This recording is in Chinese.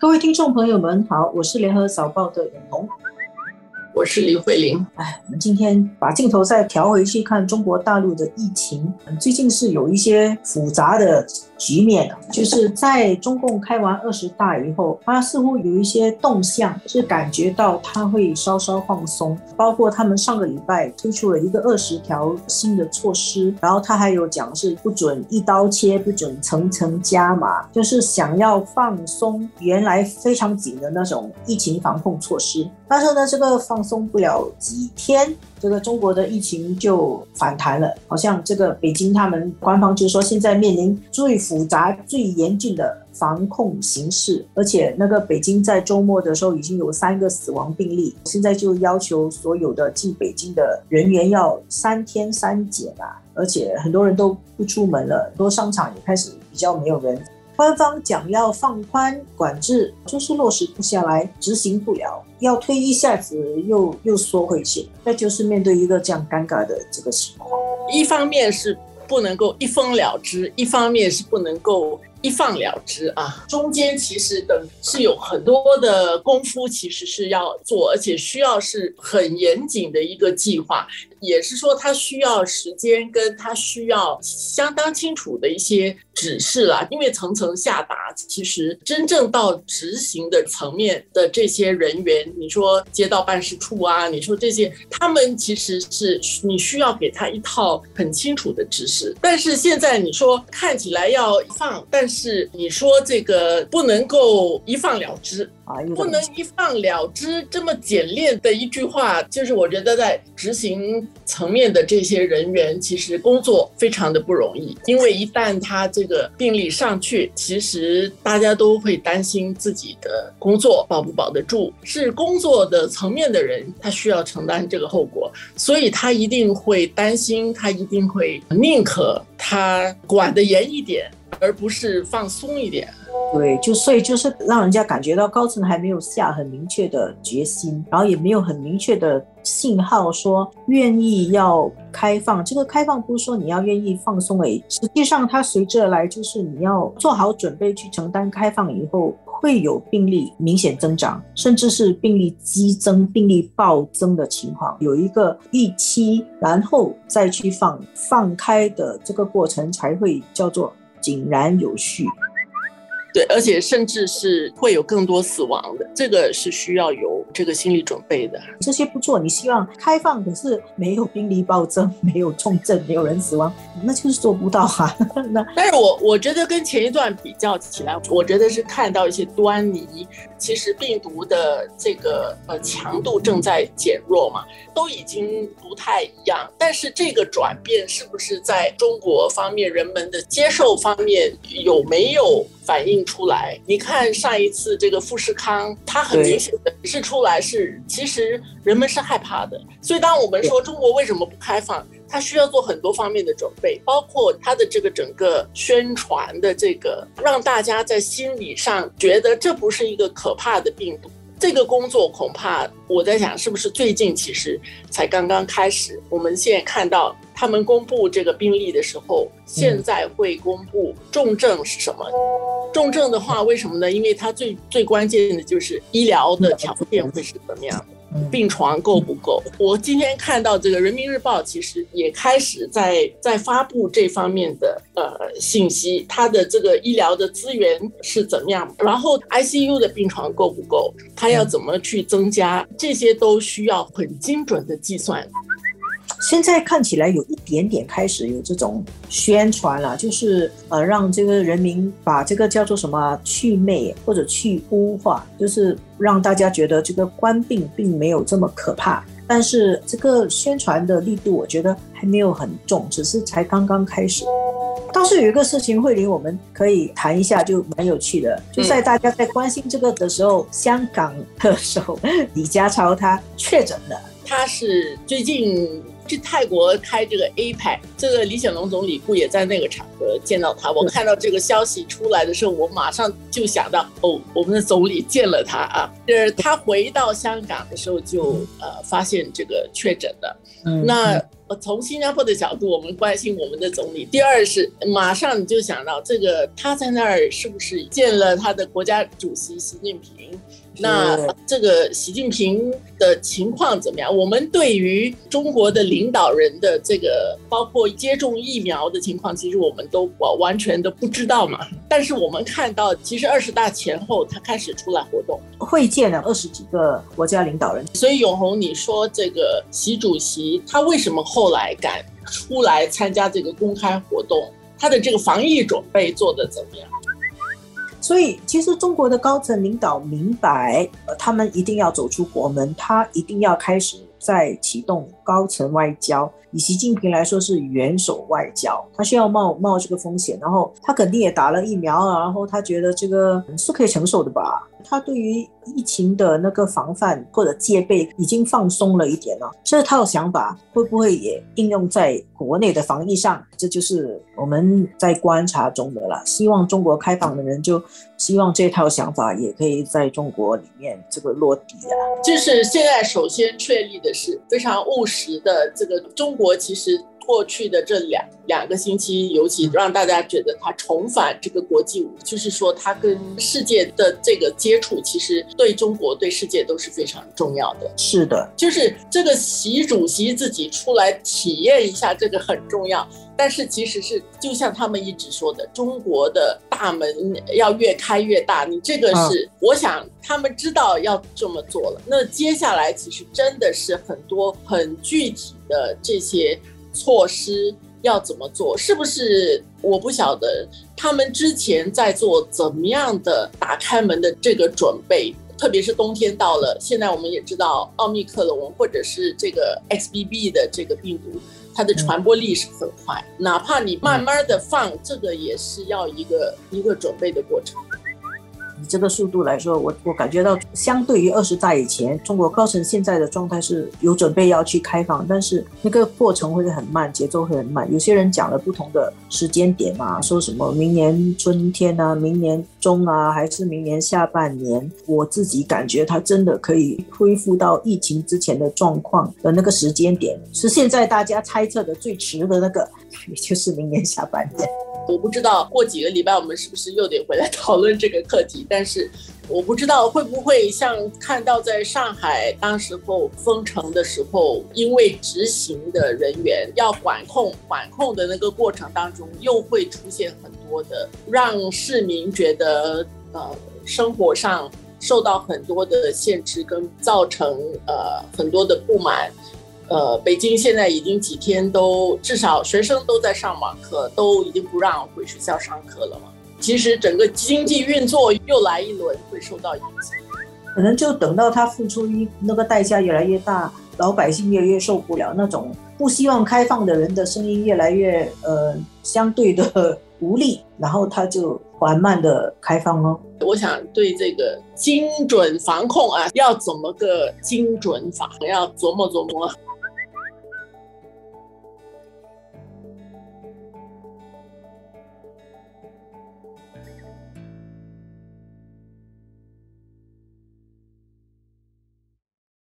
各位听众朋友们好，我是联合早报的永红。我是李慧玲。哎，我们今天把镜头再调回去看中国大陆的疫情，最近是有一些复杂的局面就是在中共开完二十大以后，它似乎有一些动向，是感觉到它会稍稍放松。包括他们上个礼拜推出了一个二十条新的措施，然后他还有讲是不准一刀切，不准层层加码，就是想要放松原来非常紧的那种疫情防控措施。但是呢，这个放松不了几天，这个中国的疫情就反弹了。好像这个北京他们官方就说，现在面临最复杂、最严峻的防控形势，而且那个北京在周末的时候已经有三个死亡病例，现在就要求所有的进北京的人员要三天三检啊，而且很多人都不出门了，很多商场也开始比较没有人。官方讲要放宽管制，就是落实不下来，执行不了，要推一下子又又缩回去，那就是面对一个这样尴尬的这个情况。一方面是不能够一封了之，一方面是不能够一放了之啊，中间其实等是有很多的功夫，其实是要做，而且需要是很严谨的一个计划。也是说，他需要时间，跟他需要相当清楚的一些指示啦。因为层层下达，其实真正到执行的层面的这些人员，你说街道办事处啊，你说这些，他们其实是你需要给他一套很清楚的指示。但是现在你说看起来要放，但是你说这个不能够一放了之。不能一放了之，这么简练的一句话，就是我觉得在执行层面的这些人员，其实工作非常的不容易。因为一旦他这个病例上去，其实大家都会担心自己的工作保不保得住。是工作的层面的人，他需要承担这个后果，所以他一定会担心，他一定会宁可他管得严一点，而不是放松一点。对，就所以就是让人家感觉到高层还没有下很明确的决心，然后也没有很明确的信号说愿意要开放。这个开放不是说你要愿意放松诶，实际上它随之而来就是你要做好准备去承担开放以后会有病例明显增长，甚至是病例激增、病例暴增的情况，有一个预期，然后再去放放开的这个过程才会叫做井然有序。对，而且甚至是会有更多死亡的，这个是需要有这个心理准备的。这些不做，你希望开放，可是没有病例暴增，没有重症，没有人死亡，那就是做不到啊。那但是我我觉得跟前一段比较起来，我觉得是看到一些端倪。其实病毒的这个呃强度正在减弱嘛，都已经不太一样。但是这个转变是不是在中国方面人们的接受方面有没有？反映出来，你看上一次这个富士康，它很明显的是出来是，其实人们是害怕的。所以当我们说中国为什么不开放，它需要做很多方面的准备，包括它的这个整个宣传的这个，让大家在心理上觉得这不是一个可怕的病毒。这个工作恐怕我在想，是不是最近其实才刚刚开始？我们现在看到。他们公布这个病例的时候，现在会公布重症是什么？重症的话，为什么呢？因为它最最关键的就是医疗的条件会是怎么样的，病床够不够？我今天看到这个人民日报，其实也开始在在发布这方面的呃信息，它的这个医疗的资源是怎么样？然后 ICU 的病床够不够？它要怎么去增加？这些都需要很精准的计算。现在看起来有一点点开始有这种宣传了，就是呃让这个人民把这个叫做什么去魅或者去污化，就是让大家觉得这个官病并没有这么可怕。但是这个宣传的力度，我觉得还没有很重，只是才刚刚开始。倒是有一个事情，慧玲我们可以谈一下，就蛮有趣的。就在大家在关心这个的时候，香港特首李家超他确诊了，他是最近。去泰国开这个 APEC，这个李显龙总理不也在那个场合见到他？我看到这个消息出来的时候，我马上就想到，哦，我们的总理见了他啊。就是他回到香港的时候就呃发现这个确诊的。那从新加坡的角度，我们关心我们的总理；第二是马上你就想到这个他在那儿是不是见了他的国家主席习近平？那这个习近平的情况怎么样？我们对于中国的领导人的这个，包括接种疫苗的情况，其实我们都完完全的不知道嘛。但是我们看到，其实二十大前后，他开始出来活动，会见了二十几个国家领导人。所以永红，你说这个习主席他为什么后来敢出来参加这个公开活动？他的这个防疫准备做得怎么样？所以，其实中国的高层领导明白，呃，他们一定要走出国门，他一定要开始在启动高层外交。以习近平来说，是元首外交，他需要冒冒这个风险，然后他肯定也打了疫苗啊，然后他觉得这个是可以承受的吧。他对于疫情的那个防范或者戒备已经放松了一点了，这套想法会不会也应用在国内的防疫上？这就是我们在观察中的了。希望中国开放的人就希望这套想法也可以在中国里面这个落地啊。就是现在首先确立的是非常务实的，这个中国其实。过去的这两两个星期，尤其让大家觉得他重返这个国际舞，就是说他跟世界的这个接触，其实对中国、对世界都是非常重要的。是的，就是这个习主席自己出来体验一下，这个很重要。但是其实是就像他们一直说的，中国的大门要越开越大。你这个是，我想他们知道要这么做了。那接下来其实真的是很多很具体的这些。措施要怎么做？是不是我不晓得他们之前在做怎么样的打开门的这个准备？特别是冬天到了，现在我们也知道奥密克戎或者是这个 XBB 的这个病毒，它的传播力是很快。哪怕你慢慢的放，这个也是要一个一个准备的过程。以这个速度来说，我我感觉到，相对于二十大以前，中国高层现在的状态是有准备要去开放，但是那个过程会很慢，节奏会很慢。有些人讲了不同的时间点嘛，说什么明年春天啊，明年中啊，还是明年下半年？我自己感觉，它真的可以恢复到疫情之前的状况的那个时间点，是现在大家猜测的最迟的那个，也就是明年下半年。我不知道过几个礼拜我们是不是又得回来讨论这个课题，但是我不知道会不会像看到在上海当时候封城的时候，因为执行的人员要管控管控的那个过程当中，又会出现很多的让市民觉得呃生活上受到很多的限制，跟造成呃很多的不满。呃，北京现在已经几天都至少学生都在上网课，都已经不让回学校上课了嘛。其实整个经济运作又来一轮会受到影响，可能就等到他付出一那个代价越来越大，老百姓越来越受不了，那种不希望开放的人的声音越来越呃相对的无力，然后他就。缓慢的开放哦。我想对这个精准防控啊，要怎么个精准法，要琢磨琢磨。